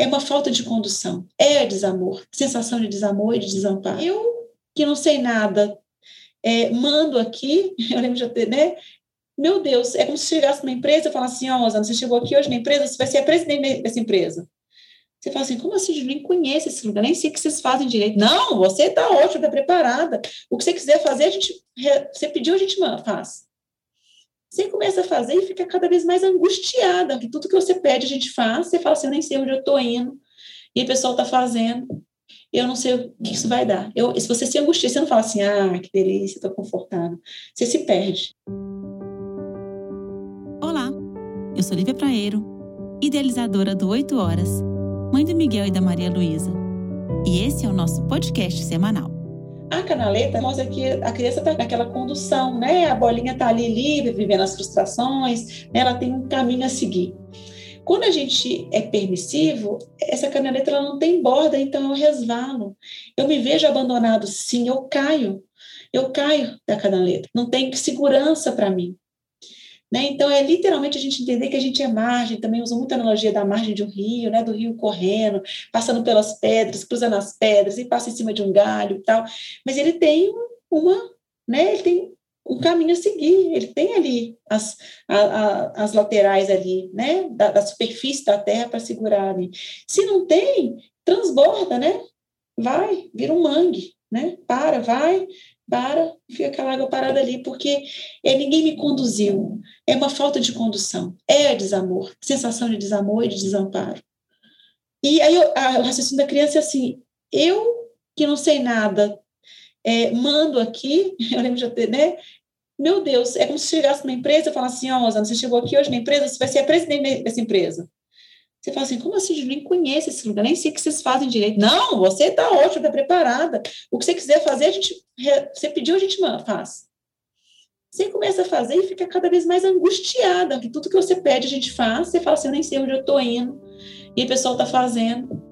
é uma falta de condução, é desamor, sensação de desamor e de desamparo. Eu, que não sei nada, é, mando aqui, eu lembro de ter, né? Meu Deus, é como se chegasse numa empresa e falasse assim, ó, oh, você chegou aqui hoje na empresa, você vai ser a presidente dessa empresa. Você fala assim, como assim? Eu nem conheço esse lugar, nem sei o que vocês fazem direito. Não, você está ótima, está preparada. O que você quiser fazer, a gente, você pediu, a gente faz. Você começa a fazer e fica cada vez mais angustiada, que tudo que você pede a gente faz, você fala assim, eu nem sei onde eu estou indo, e o pessoal está fazendo, eu não sei o que isso vai dar. Eu, se você se angustia, você não fala assim, ah, que delícia, estou confortável. Você se perde. Olá, eu sou Lívia Praeiro, idealizadora do 8 Horas, mãe do Miguel e da Maria Luísa. E esse é o nosso podcast semanal. A canaleta mostra que a criança está naquela condução, né? A bolinha está ali livre, vivendo as frustrações, né? ela tem um caminho a seguir. Quando a gente é permissivo, essa canaleta ela não tem borda, então eu resvalo. Eu me vejo abandonado, sim, eu caio. Eu caio da canaleta. Não tem segurança para mim. Né? Então, é literalmente a gente entender que a gente é margem, também usa muita analogia da margem de um rio, né? do rio correndo, passando pelas pedras, cruzando as pedras e passa em cima de um galho e tal. Mas ele tem uma, né? ele tem um caminho a seguir, ele tem ali as, a, a, as laterais ali, né? da, da superfície da terra para segurar ali. Se não tem, transborda, né? Vai, vira um mangue, né? Para, vai, para, fica aquela água parada ali, porque é, ninguém me conduziu. É uma falta de condução, é desamor, sensação de desamor e de desamparo. E aí a, o raciocínio da criança é assim: eu que não sei nada, é, mando aqui, eu lembro de ter, né? Meu Deus, é como se chegasse numa empresa e falasse assim: ó, oh, você chegou aqui hoje na empresa, você vai ser a presidente dessa empresa. Você fala assim, como assim? Eu nem conheço esse lugar, nem sei o que vocês fazem direito. Não, você está ótima, está preparada. O que você quiser fazer, a gente, você pediu, a gente faz. Você começa a fazer e fica cada vez mais angustiada, que tudo que você pede, a gente faz. Você fala assim, eu nem sei onde eu estou indo. E o pessoal está fazendo.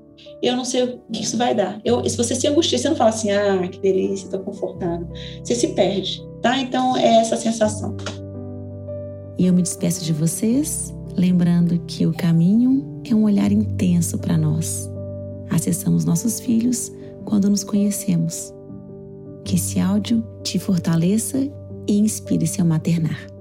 Eu não sei o que isso vai dar. Eu, se você se angustia, você não fala assim, ah, que delícia, estou confortável. Você se perde, tá? Então, é essa sensação. E eu me despeço de vocês lembrando que o caminho é um olhar intenso para nós. Acessamos nossos filhos quando nos conhecemos. Que esse áudio te fortaleça e inspire seu maternar.